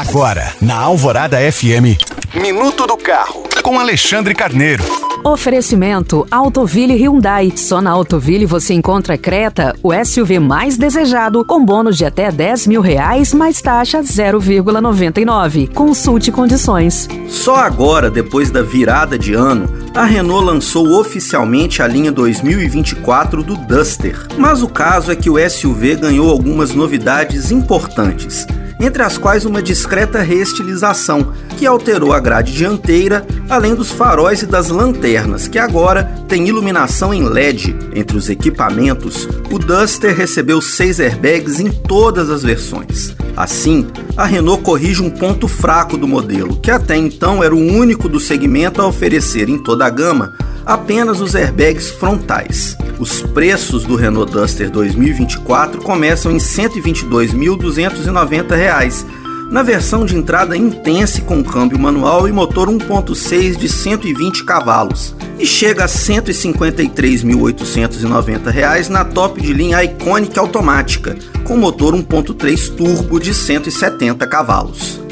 Agora, na Alvorada FM, Minuto do Carro, com Alexandre Carneiro. Oferecimento Autoville Hyundai. Só na Autoville você encontra Creta, o SUV mais desejado, com bônus de até 10 mil reais, mais taxa 0,99. Consulte condições. Só agora, depois da virada de ano, a Renault lançou oficialmente a linha 2024 do Duster. Mas o caso é que o SUV ganhou algumas novidades importantes entre as quais uma discreta reestilização, que alterou a grade dianteira, além dos faróis e das lanternas, que agora tem iluminação em LED. Entre os equipamentos, o Duster recebeu seis airbags em todas as versões. Assim, a Renault corrige um ponto fraco do modelo, que até então era o único do segmento a oferecer em toda a gama apenas os airbags frontais. Os preços do Renault Duster 2024 começam em R$ 122.290, na versão de entrada intense com câmbio manual e motor 1.6 de 120 cavalos, e chega a R$ 153.890 na top de linha Iconic automática, com motor 1.3 turbo de 170 cavalos.